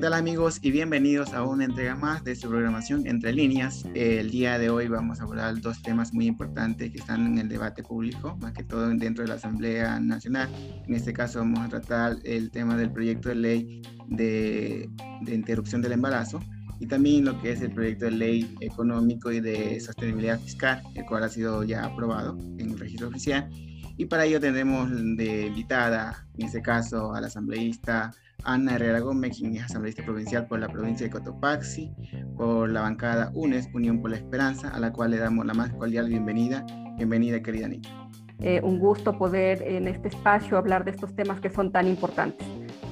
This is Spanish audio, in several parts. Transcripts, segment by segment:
¿qué tal amigos? Y bienvenidos a una entrega más de su programación Entre Líneas. El día de hoy vamos a hablar dos temas muy importantes que están en el debate público, más que todo dentro de la Asamblea Nacional. En este caso vamos a tratar el tema del proyecto de ley de, de interrupción del embarazo y también lo que es el proyecto de ley económico y de sostenibilidad fiscal, el cual ha sido ya aprobado en el registro oficial. Y para ello tendremos de invitada, en este caso, a la asambleísta Ana Herrera Gómez, quien es asambleísta provincial por la provincia de Cotopaxi, por la bancada UNES, Unión por la Esperanza, a la cual le damos la más cordial bienvenida. Bienvenida, querida Anita. Eh, un gusto poder en este espacio hablar de estos temas que son tan importantes.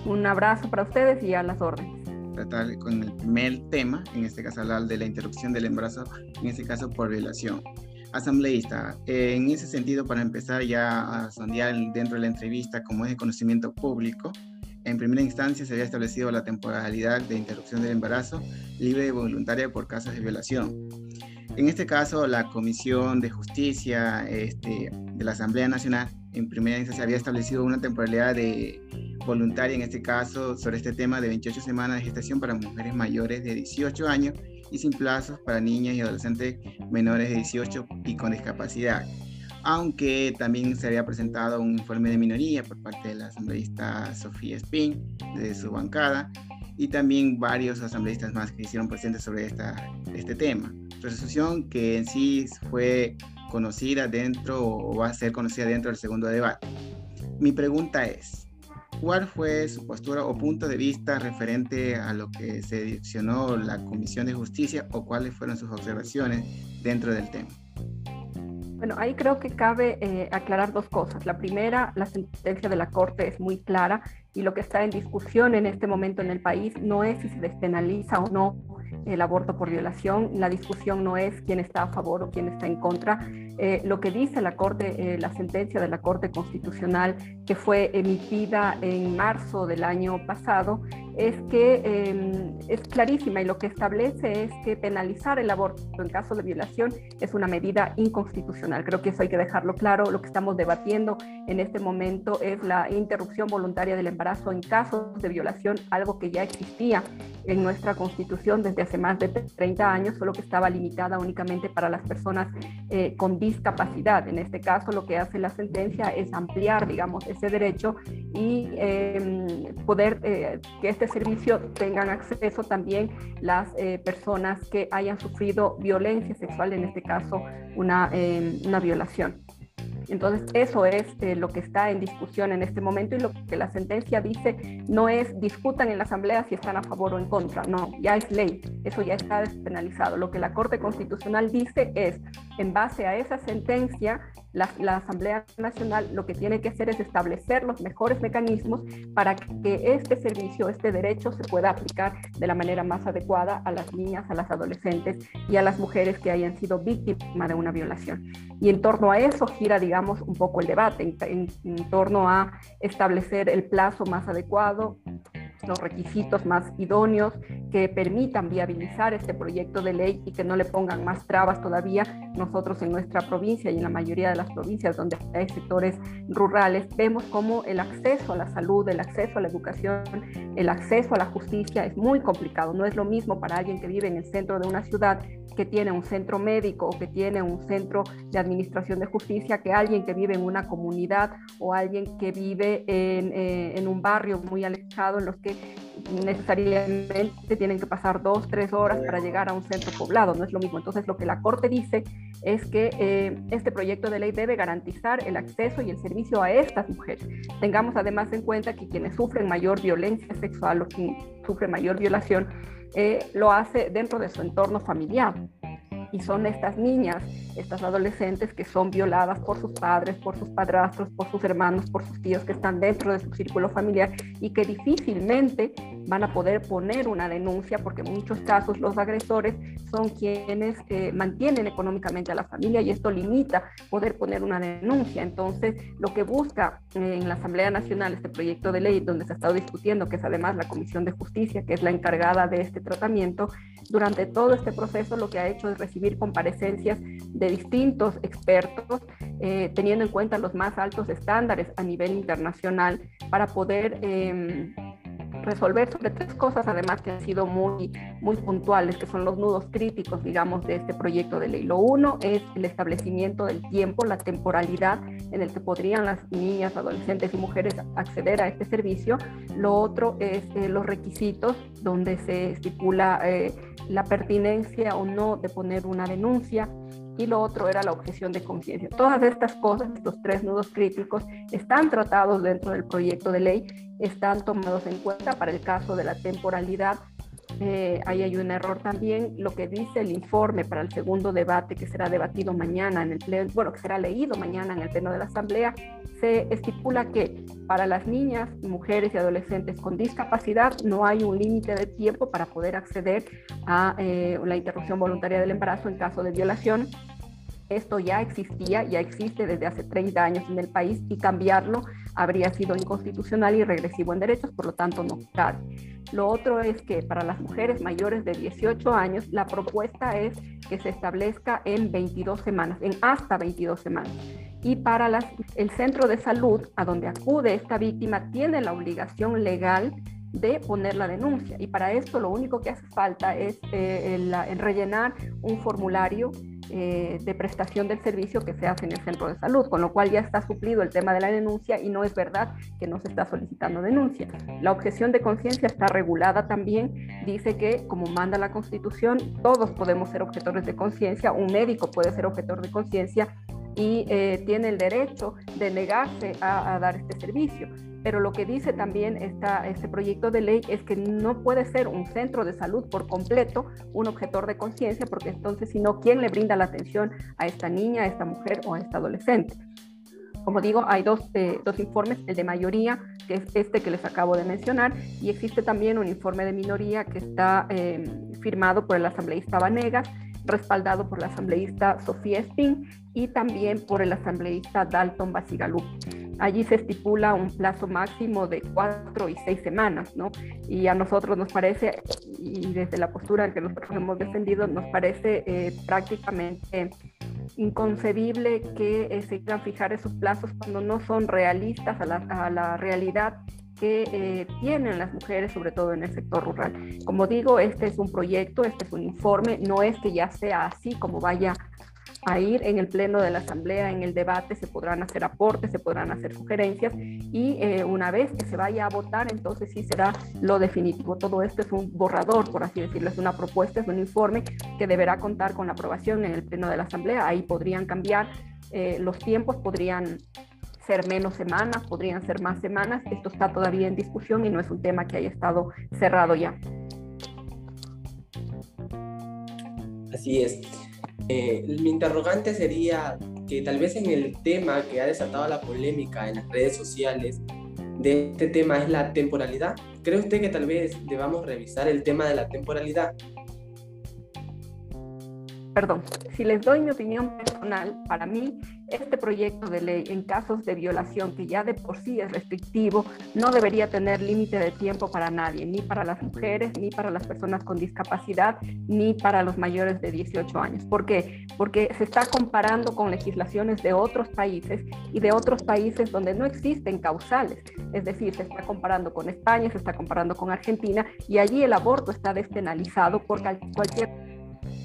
Un abrazo para ustedes y a las órdenes tratar con el primer tema, en este caso hablar de la interrupción del embarazo, en este caso por violación. Asambleísta, eh, en ese sentido, para empezar ya a sondear dentro de la entrevista como es de conocimiento público, en primera instancia se había establecido la temporalidad de interrupción del embarazo libre y voluntaria por casos de violación. En este caso, la Comisión de Justicia este, de la Asamblea Nacional en primera instancia había establecido una temporalidad de voluntaria, en este caso, sobre este tema de 28 semanas de gestación para mujeres mayores de 18 años y sin plazos para niñas y adolescentes menores de 18 y con discapacidad. Aunque también se había presentado un informe de minoría por parte de la asambleísta Sofía Spin, de su bancada, y también varios asambleístas más que hicieron presentes sobre este tema. Resolución que en sí fue conocida dentro o va a ser conocida dentro del segundo debate. Mi pregunta es, ¿Cuál fue su postura o punto de vista referente a lo que se diccionó la Comisión de Justicia o cuáles fueron sus observaciones dentro del tema? Bueno, ahí creo que cabe eh, aclarar dos cosas. La primera, la sentencia de la Corte es muy clara y lo que está en discusión en este momento en el país no es si se despenaliza o no el aborto por violación. La discusión no es quién está a favor o quién está en contra. Eh, lo que dice la Corte, eh, la sentencia de la Corte Constitucional que fue emitida en marzo del año pasado, es que em, es clarísima y lo que establece es que penalizar el aborto en caso de violación es una medida inconstitucional. Creo que eso hay que dejarlo claro. Lo que estamos debatiendo en este momento es la interrupción voluntaria del embarazo en casos de violación, algo que ya existía en nuestra constitución desde hace más de 30 años, solo que estaba limitada únicamente para las personas eh, con discapacidad. En este caso, lo que hace la sentencia es ampliar, digamos, ese derecho y em, poder eh, que este servicio tengan acceso también las eh, personas que hayan sufrido violencia sexual, en este caso una, eh, una violación. Entonces, eso es eh, lo que está en discusión en este momento y lo que la sentencia dice no es discutan en la Asamblea si están a favor o en contra, no, ya es ley, eso ya está despenalizado. Lo que la Corte Constitucional dice es, en base a esa sentencia, la, Asamblea Nacional lo que tiene que hacer es establecer los mejores mecanismos para que este servicio, este derecho se pueda aplicar de la manera más adecuada a las niñas, a las adolescentes y a las mujeres que hayan sido víctimas de una violación. Y en torno a eso gira, digamos, un poco el debate, en torno a establecer el plazo más adecuado, los requisitos más idóneos que permitan viabilizar este proyecto de ley y que no le pongan más trabas todavía. Nosotros en nuestra provincia y en la mayoría de las provincias donde hay sectores rurales, vemos como el acceso a la salud, el acceso a la educación, el acceso a la justicia es muy complicado. No es lo mismo para alguien que vive en el centro de una ciudad que tiene un centro médico o que tiene un centro de administración de justicia que alguien que vive en una comunidad o alguien que vive en, eh, en un barrio muy alejado en los que necesariamente tienen que pasar dos, tres horas para llegar a un centro poblado, no es lo mismo. Entonces, lo que la Corte dice es que eh, este proyecto de ley debe garantizar el acceso y el servicio a estas mujeres. Tengamos además en cuenta que quienes sufren mayor violencia sexual o quien sufre mayor violación, eh, lo hace dentro de su entorno familiar y son estas niñas, estas adolescentes que son violadas por sus padres, por sus padrastros, por sus hermanos, por sus tíos que están dentro de su círculo familiar y que difícilmente van a poder poner una denuncia porque en muchos casos los agresores son quienes eh, mantienen económicamente a la familia y esto limita poder poner una denuncia. Entonces, lo que busca eh, en la Asamblea Nacional este proyecto de ley donde se ha estado discutiendo, que es además la Comisión de Justicia, que es la encargada de este tratamiento, durante todo este proceso lo que ha hecho es recibir comparecencias de distintos expertos, eh, teniendo en cuenta los más altos estándares a nivel internacional para poder em, resolver sobre tres cosas, además que han sido muy, muy puntuales, que son los nudos críticos, digamos, de este proyecto de ley. Lo uno es el establecimiento del tiempo, la temporalidad en el que podrían las niñas, adolescentes y mujeres acceder a este servicio. Lo otro es eh, los requisitos, donde se estipula eh, la pertinencia o no de poner una denuncia y lo otro era la objeción de conciencia. Todas estas cosas, estos tres nudos críticos, están tratados dentro del proyecto de ley, están tomados en cuenta para el caso de la temporalidad. Eh, ahí hay un error también. Lo que dice el informe para el segundo debate que será debatido mañana en el pleno, bueno, que será leído mañana en el pleno de la Asamblea, se estipula que para las niñas, mujeres y adolescentes con discapacidad no hay un límite de tiempo para poder acceder a eh, la interrupción voluntaria del embarazo en caso de violación esto ya existía, ya existe desde hace 30 años en el país y cambiarlo habría sido inconstitucional y regresivo en derechos, por lo tanto no cabe. Lo otro es que para las mujeres mayores de 18 años, la propuesta es que se establezca en 22 semanas, en hasta 22 semanas. Y para el centro de salud a donde acude esta víctima tiene la obligación legal de poner la denuncia. Y para esto lo único que hace falta es eh, el rellenar un formulario eh, de prestación del servicio que se hace en el centro de salud, con lo cual ya está suplido el tema de la denuncia y no es verdad que no se está solicitando denuncia. La objeción de conciencia está regulada también, dice que como manda la Constitución, todos podemos ser objetores de conciencia, un médico puede ser objetor de conciencia y eh, tiene el derecho de negarse a dar este servicio pero lo que dice también esta, este proyecto de ley es que no puede ser un centro de salud por completo un objetor de conciencia, porque entonces, si no, ¿quién le brinda la atención a esta niña, a esta mujer o a esta adolescente? Como digo, hay dos, eh, dos, informes, el de mayoría, que es este que les acabo de mencionar, y existe también un informe de minoría que está em, firmado por el asambleísta Vanegas, respaldado por la asambleísta Sofía Spin y también por el asambleísta Dalton Basigalú. Allí se estipula un plazo máximo de cuatro y seis semanas, ¿no? Y a nosotros nos parece, y desde la postura que nosotros hemos defendido, nos parece eh, prácticamente inconcebible que eh, se quieran fijar esos plazos cuando no son realistas a la realidad que eh, tienen las mujeres, sobre todo en el sector rural. Como digo, este es un proyecto, este es un informe, no es que ya sea así como vaya a ir en el pleno de la asamblea, en el debate, se podrán hacer aportes, se podrán hacer sugerencias y eh, una vez que se vaya a votar, entonces sí será lo definitivo. Todo esto es un borrador, por así decirlo, es una propuesta, es un informe que deberá contar con la aprobación en el pleno de la asamblea. Ahí podrían cambiar eh, los tiempos, podrían ser menos semanas, podrían ser más semanas. Esto está todavía en discusión y no es un tema que haya estado cerrado ya. Así es. Eh, mi interrogante sería que tal vez en el tema que ha desatado la polémica en las redes sociales de este tema es la temporalidad. ¿Cree usted que tal vez debamos revisar el tema de la temporalidad? Perdón, si les doy mi opinión personal, para mí este proyecto de ley en casos de violación, que ya de por sí es restrictivo, no debería tener límite de tiempo para nadie, ni para las mujeres, ni para las personas con discapacidad, ni para los mayores de 18 años. ¿Por qué? Porque se está comparando con legislaciones de otros países y de otros países donde no existen causales. Es decir, se está comparando con España, se está comparando con Argentina y allí el aborto está despenalizado por cualquier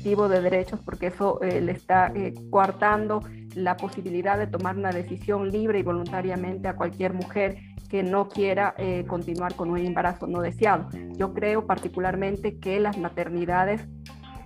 de derechos porque eso eh, le está eh, coartando la posibilidad de tomar una decisión libre y voluntariamente a cualquier mujer que no quiera eh, continuar con un embarazo no deseado. Yo creo particularmente que las maternidades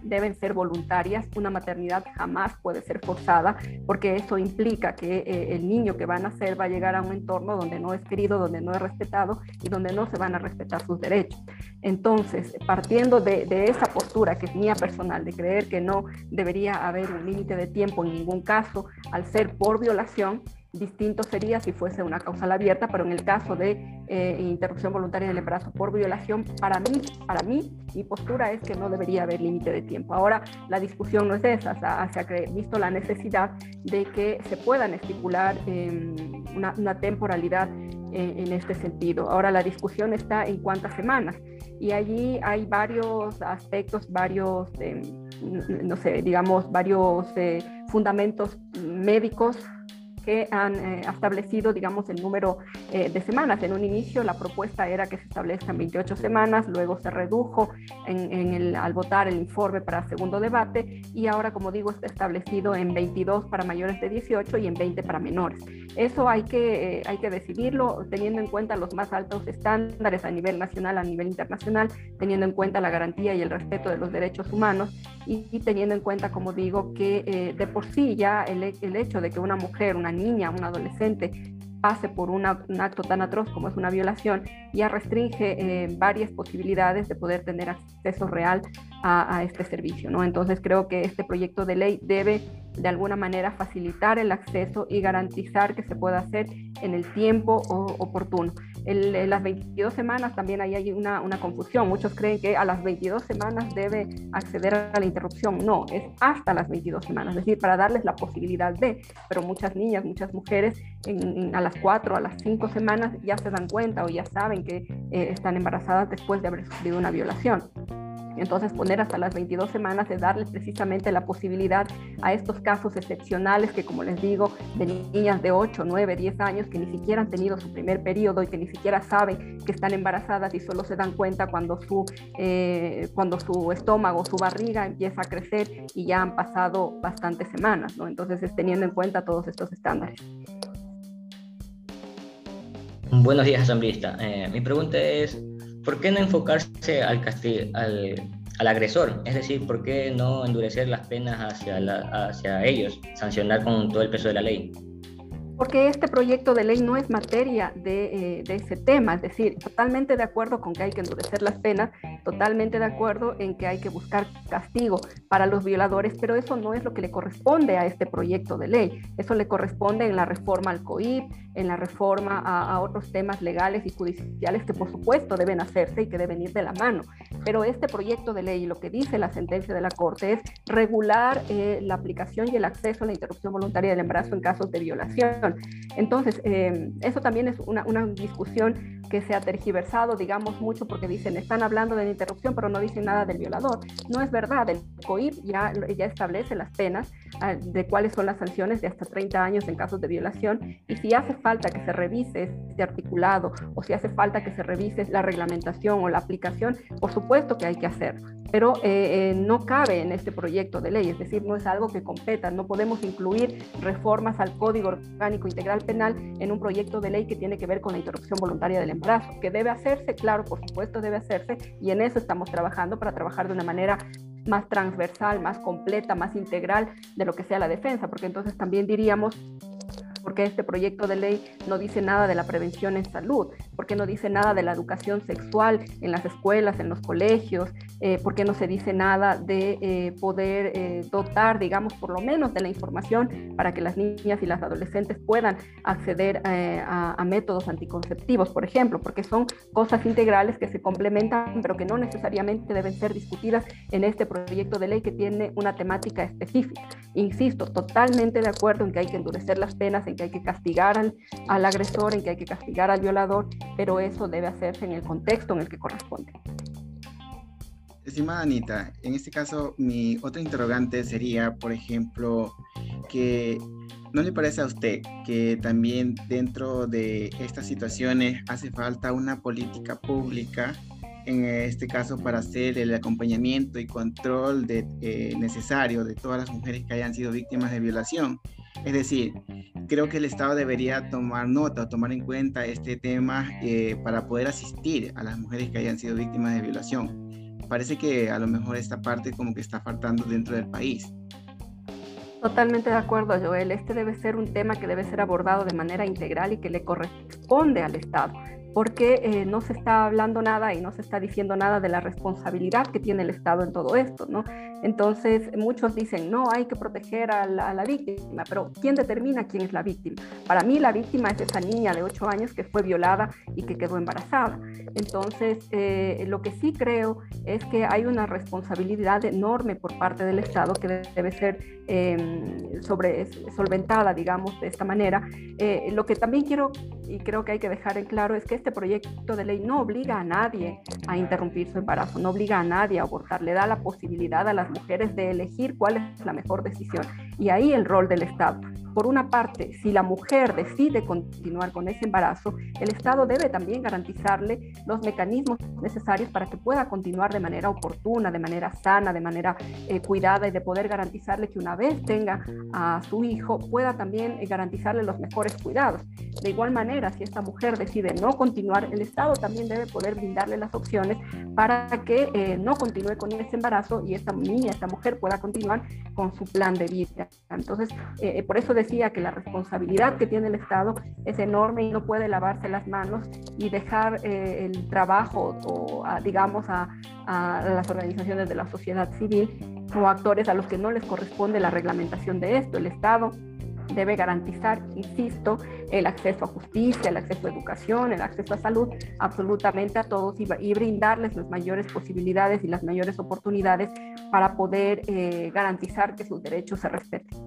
deben ser voluntarias. Una maternidad jamás puede ser forzada porque eso implica que eh, el niño que va a nacer va a llegar a un entorno donde no es querido, donde no es respetado y donde no se van a respetar sus derechos. Entonces, partiendo de, de esa postura que es mía personal, de creer que no debería haber un límite de tiempo en ningún caso al ser por violación, Distinto sería si fuese una causal abierta, pero en el caso de eh, interrupción voluntaria del embarazo por violación, para mí, para mí, mi postura es que no debería haber límite de tiempo. Ahora, la discusión no es esa, se ha visto la necesidad de que se puedan estipular em, una, temporalidad en, este sentido. Ahora, la discusión está en cuántas semanas y allí hay varios aspectos, varios, em, no sé, digamos, varios eh, fundamentos médicos que han eh, establecido, digamos, el número eh, de semanas. En un inicio la propuesta era que se establezcan 28 semanas, luego se redujo en, el, al votar el informe para segundo debate y ahora, como digo, está establecido en 22 para mayores de 18 y en 20 para menores. Eso hay que, hay que decidirlo teniendo en cuenta los más altos estándares a nivel nacional, a nivel internacional, teniendo en cuenta la garantía y el respeto de los derechos humanos y, teniendo en cuenta, como digo, que de por sí ya el, el hecho de que una mujer, una niña, un adolescente pase por un acto tan atroz como es una violación, ya restringe eh, varias posibilidades de poder tener acceso real a, este servicio. ¿no? Entonces creo que este proyecto de ley debe de alguna manera facilitar el acceso y garantizar que se pueda hacer en el tiempo oportuno. En las 22 semanas también ahí hay una, una, confusión. Muchos creen que a las 22 semanas debe acceder a la interrupción. No, es hasta las 22 semanas, es decir, para darles la posibilidad de, pero muchas niñas, muchas mujeres a las 4, a las 5 semanas ya se dan cuenta o ya saben que eh, están embarazadas después de haber sufrido una violación. Entonces, poner hasta las 22 semanas es darles precisamente la posibilidad a estos casos excepcionales que, como les digo, de niñas de 8, 9, 10 años que ni siquiera han tenido su primer periodo y que ni siquiera saben que están embarazadas y solo se dan cuenta cuando su, eh, cuando su estómago, su barriga empieza a crecer y ya han pasado bastantes semanas, ¿no? Entonces, es teniendo en cuenta todos estos estándares. Buenos días, asambleísta. Eh, mi pregunta es, ¿por qué no enfocarse al, al, al, agresor? Es decir, ¿por qué no endurecer las penas hacia, hacia ellos, sancionar con todo el peso de la ley? Porque este proyecto de ley no es materia de, eh, de, ese tema, es decir, totalmente de acuerdo con que hay que endurecer las penas, totalmente de acuerdo en que hay que buscar castigo para los violadores, pero eso no es lo que le corresponde a este proyecto de ley, eso le corresponde en la reforma al COIP, en la reforma a, a otros temas legales y judiciales que por supuesto deben hacerse y que deben ir de la mano, pero este proyecto de ley, lo que dice la sentencia de la Corte es regular eh, la aplicación y el acceso a la interrupción voluntaria del embarazo en casos de violación entonces, eh, eso también es una, discusión que se ha tergiversado, digamos, mucho porque dicen, están hablando de la interrupción, pero no dicen nada del violador. No es verdad, el COIP ya, ya establece las penas ah, de cuáles son las sanciones de hasta 30 años en casos de violación y si hace falta que se revise este articulado o si hace falta que se revise la reglamentación o la aplicación, por supuesto que hay que hacerlo pero eh, eh, no cabe en este proyecto de ley, es decir, no es algo que competa, no podemos incluir reformas al Código Orgánico Integral Penal en un proyecto de ley que tiene que ver con la interrupción voluntaria del embarazo, que debe hacerse, claro, por supuesto debe hacerse, y en eso estamos trabajando para trabajar de una manera más transversal, más completa, más integral de lo que sea la defensa, porque entonces también diríamos porque este proyecto de ley no dice nada de la prevención en salud, porque no dice nada de la educación sexual en las escuelas, en los colegios, eh, porque no se dice nada de eh, poder eh, dotar, digamos, por lo menos de la información para que las niñas y las adolescentes puedan acceder a, a, métodos anticonceptivos, por ejemplo, porque son cosas integrales que se complementan, pero que no necesariamente deben ser discutidas en este proyecto de ley que tiene una temática específica. Insisto, totalmente de acuerdo en que hay que endurecer las penas, en que hay que castigar al, al agresor, en que hay que castigar al violador, pero eso debe hacerse en el contexto en el que corresponde. Estimada Anita, en este caso mi otra interrogante sería, por ejemplo, que ¿no le parece a usted que también dentro de estas situaciones hace falta una política pública, en este caso para hacer el acompañamiento y control de, eh, necesario de todas las mujeres que hayan sido víctimas de violación? Es decir, creo que el Estado debería tomar nota o tomar en cuenta este tema eh, para poder asistir a las mujeres que hayan sido víctimas de violación. Parece que a lo mejor esta parte como que está faltando dentro del país. Totalmente de acuerdo, Joel. Este debe ser un tema que debe ser abordado de manera integral y que le corresponde al Estado porque eh, no se está hablando nada y no se está diciendo nada de la responsabilidad que tiene el Estado en todo esto, ¿no? Entonces, muchos dicen, no, hay que proteger a la, víctima, pero ¿quién determina quién es la víctima? Para mí la víctima es esa niña de 8 años que fue violada y que quedó embarazada. Entonces, eh, lo que sí creo es que hay una responsabilidad enorme por parte del Estado que debe ser em, sobre, solventada, digamos, de esta manera. Eh, lo que también quiero y creo que hay que dejar en claro es que este proyecto de ley no obliga a nadie a interrumpir su embarazo, no obliga a nadie a abortar, le da la posibilidad a las mujeres de elegir cuál es la mejor decisión. Y ahí el rol del Estado por una parte, si la mujer decide continuar con ese embarazo, el Estado debe también garantizarle los mecanismos necesarios para que pueda continuar de manera oportuna, de manera sana, de manera eh, cuidada y de poder garantizarle que una vez tenga a su hijo, pueda también garantizarle los mejores cuidados. De igual manera, si esta mujer decide no continuar, el Estado también debe poder brindarle las opciones para que eh, no continúe con ese embarazo y esta niña, esta mujer pueda continuar con su plan de vida. Entonces, eh, por eso decía que la responsabilidad que tiene el Estado es enorme y no puede lavarse las manos y dejar eh, el trabajo o, digamos, a, a las organizaciones de la sociedad civil o actores a los que no les corresponde la reglamentación de esto. El Estado debe garantizar, insisto, el acceso a justicia, el acceso a educación, el acceso a salud, absolutamente a todos y, brindarles las mayores posibilidades y las mayores oportunidades para poder eh, garantizar que sus derechos se respeten.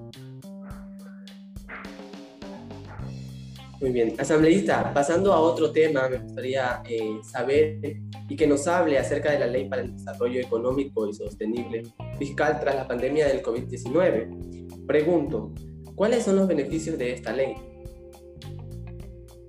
Muy bien, asambleísta, pasando a otro tema, me gustaría eh, saber y que nos hable acerca de la ley para el desarrollo económico y sostenible fiscal tras la pandemia del COVID-19. Pregunto, ¿Cuáles son los beneficios de esta ley?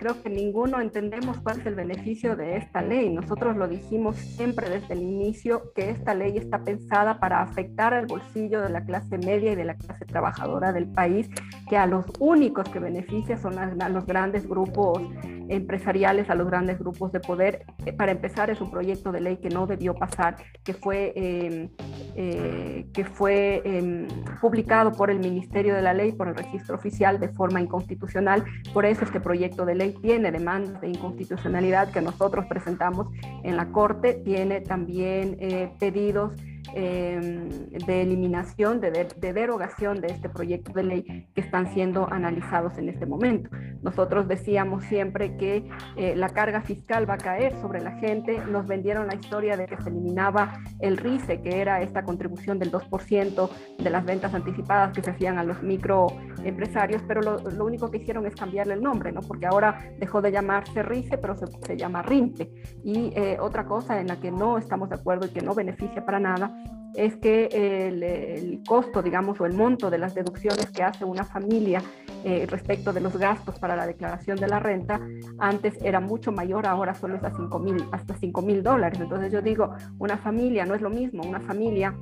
Creo que ninguno entendemos cuál es el beneficio de esta ley. Nosotros lo dijimos siempre desde el inicio que esta ley está pensada para afectar al bolsillo de la clase media y de la clase trabajadora del país, que a los únicos que beneficia son a, los grandes grupos empresariales, a los grandes grupos de poder. Eh, para empezar, es un proyecto de ley que no debió pasar, que fue, em, eh, que fue em, publicado por el Ministerio de la Ley, por el registro oficial, de forma inconstitucional. Por eso este proyecto de ley tiene demandas de inconstitucionalidad que nosotros presentamos en la Corte, tiene también eh, pedidos Em, de eliminación, de, derogación de este proyecto de ley que están siendo analizados en este momento. Nosotros decíamos siempre que eh, la carga fiscal va a caer sobre la gente, nos vendieron la historia de que se eliminaba el RICE, que era esta contribución del 2% de las ventas anticipadas que se hacían a los microempresarios, pero lo, único que hicieron es cambiarle el nombre, ¿no? porque ahora dejó de llamarse RICE, pero se, llama RINPE. Y eh, otra cosa en la que no estamos de acuerdo y que no beneficia para nada es que el, costo, digamos, o el monto de las deducciones que hace una familia eh, respecto de los gastos para la declaración de la renta, antes era mucho mayor, ahora solo es a 5 mil, hasta 5 mil dólares. Entonces yo digo, una familia no es lo mismo, una familia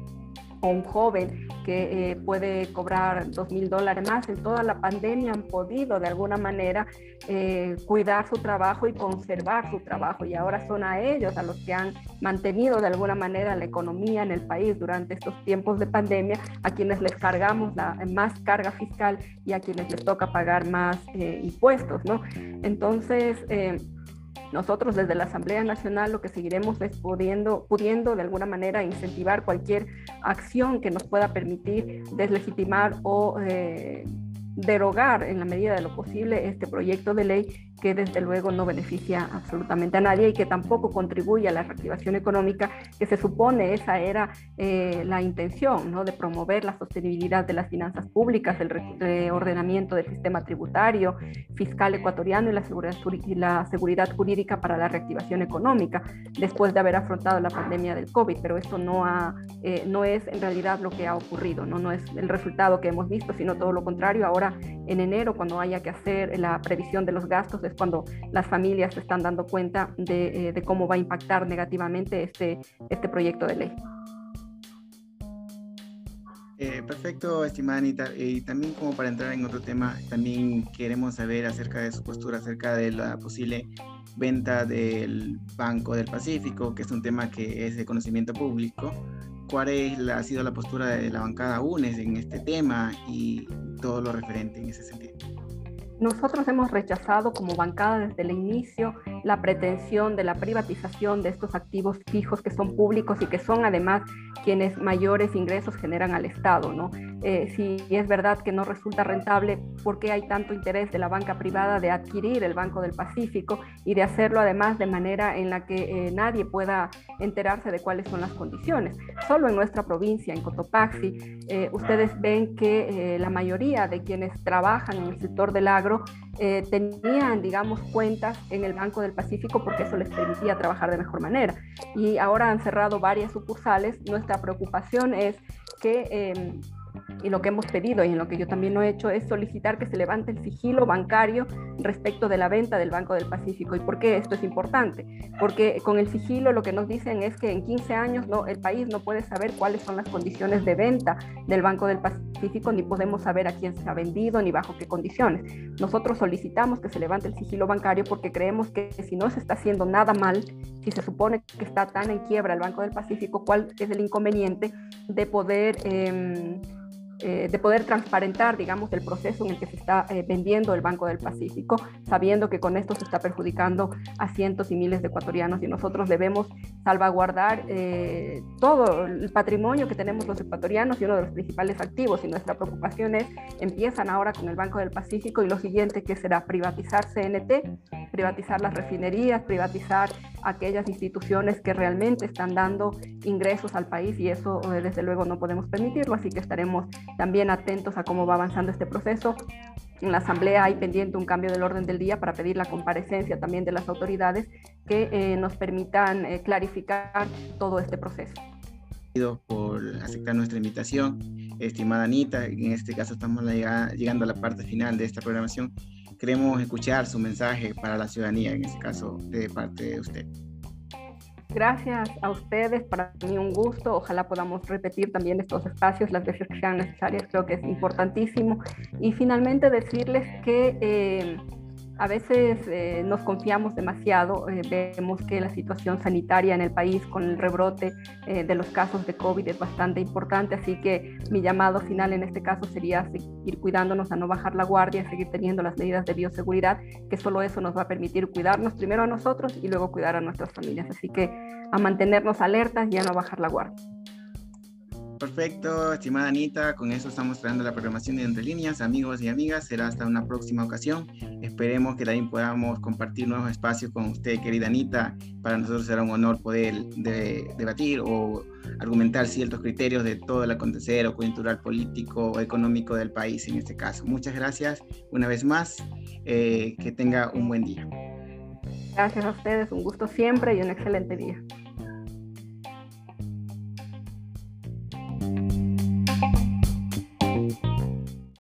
o un joven que eh, puede cobrar dos mil dólares más, en toda la pandemia han podido de alguna manera eh, cuidar su trabajo y conservar su trabajo y ahora son a ellos a los que han mantenido de alguna manera la economía en el país durante estos tiempos de pandemia, a quienes les cargamos la, más carga fiscal y a quienes les toca pagar más eh, impuestos, ¿no? Entonces, nosotros desde la Asamblea Nacional lo que seguiremos es pudiendo, pudiendo de alguna manera incentivar cualquier acción que nos pueda permitir deslegitimar o eh, derogar en la medida de lo posible este proyecto de ley que desde luego no beneficia absolutamente a nadie y que tampoco contribuye a la reactivación económica, que se supone esa era eh, la intención, ¿no? de promover la sostenibilidad de las finanzas públicas, el reordenamiento del sistema tributario, fiscal ecuatoriano y la seguridad, y la seguridad jurídica para la reactivación económica, después de haber afrontado la pandemia del COVID, pero esto no, ha, eh, no es en realidad lo que ha ocurrido, ¿no? no es el resultado que hemos visto, sino todo lo contrario. Ahora, en enero, cuando haya que hacer la previsión de los gastos, cuando las familias se están dando cuenta eh, de, cómo va a impactar negativamente este, este proyecto de ley. Eh, perfecto, estimada Anita. Y también como para entrar en otro tema, también queremos saber acerca de su postura, acerca de la posible venta del Banco del Pacífico, que es un tema que es de conocimiento público. ¿Cuál es la, ha sido la postura de la bancada UNES en este tema y todo lo referente en ese sentido? Nosotros hemos rechazado como bancada desde el inicio la pretensión de la privatización de estos activos fijos que son públicos y que son además quienes mayores ingresos generan al Estado. ¿no? Eh, si es verdad que no resulta rentable, ¿por qué hay tanto interés de la banca privada de adquirir el Banco del Pacífico y de hacerlo además de manera en la que eh, nadie pueda enterarse de cuáles son las condiciones? Solo en nuestra provincia, en Cotopaxi, eh, ustedes ven que la mayoría de quienes trabajan en el sector del agro eh, tenían, digamos, cuentas en el Banco del Pacífico porque eso les permitía trabajar de mejor manera. Y ahora han cerrado varias sucursales. Nuestra preocupación es que... Em, y lo que hemos pedido y en lo que yo también lo he hecho es solicitar que se levante el sigilo bancario respecto de la venta del Banco del Pacífico. ¿Y por qué esto es importante? Porque con el sigilo lo que nos dicen es que en 15 años no, el país no puede saber cuáles son las condiciones de venta del Banco del Pacífico, ni podemos saber a quién se ha vendido, ni bajo qué condiciones. Nosotros solicitamos que se levante el sigilo bancario porque creemos que si no se está haciendo nada mal, si se supone que está tan en quiebra el Banco del Pacífico, ¿cuál es el inconveniente de poder... Eh, eh, de poder transparentar, digamos, el proceso en el que se está eh, vendiendo el Banco del Pacífico, sabiendo que con esto se está perjudicando a cientos y miles de ecuatorianos y nosotros debemos salvaguardar eh, todo el patrimonio que tenemos los ecuatorianos y uno de los principales activos. Y nuestra preocupación es, empiezan ahora con el Banco del Pacífico y lo siguiente que será privatizar CNT, privatizar las refinerías, privatizar aquellas instituciones que realmente están dando ingresos al país y eso desde luego no podemos permitirlo, así que estaremos también atentos a cómo va avanzando este proceso. En la Asamblea hay pendiente un cambio del orden del día para pedir la comparecencia también de las autoridades que eh, nos permitan eh, clarificar todo este proceso. por aceptar nuestra invitación, estimada Anita. En este caso estamos llegando a la parte final de esta programación. Queremos escuchar su mensaje para la ciudadanía, en este caso de parte de usted. Gracias a ustedes, para mí un gusto. Ojalá podamos repetir también estos espacios las veces que sean necesarias, creo que es importantísimo. Y finalmente decirles que eh, a veces eh, nos confiamos demasiado, eh, vemos que la situación sanitaria en el país con el rebrote eh, de los casos de COVID es bastante importante, así que mi llamado final en este caso sería seguir cuidándonos, a no bajar la guardia, seguir teniendo las medidas de bioseguridad, que solo eso nos va a permitir cuidarnos primero a nosotros y luego cuidar a nuestras familias. Así que a mantenernos alertas y a no bajar la guardia. Perfecto, estimada Anita, con eso estamos trayendo la programación de Entre Líneas, amigos y amigas, será hasta una próxima ocasión. Esperemos que también podamos compartir nuevos espacios con usted, querida Anita. Para nosotros será un honor poder debatir o argumentar ciertos criterios de todo el acontecer o cultural, político o económico del país en este caso. Muchas gracias una vez más, eh, que tenga un buen día. Gracias a ustedes, un gusto siempre y un excelente día.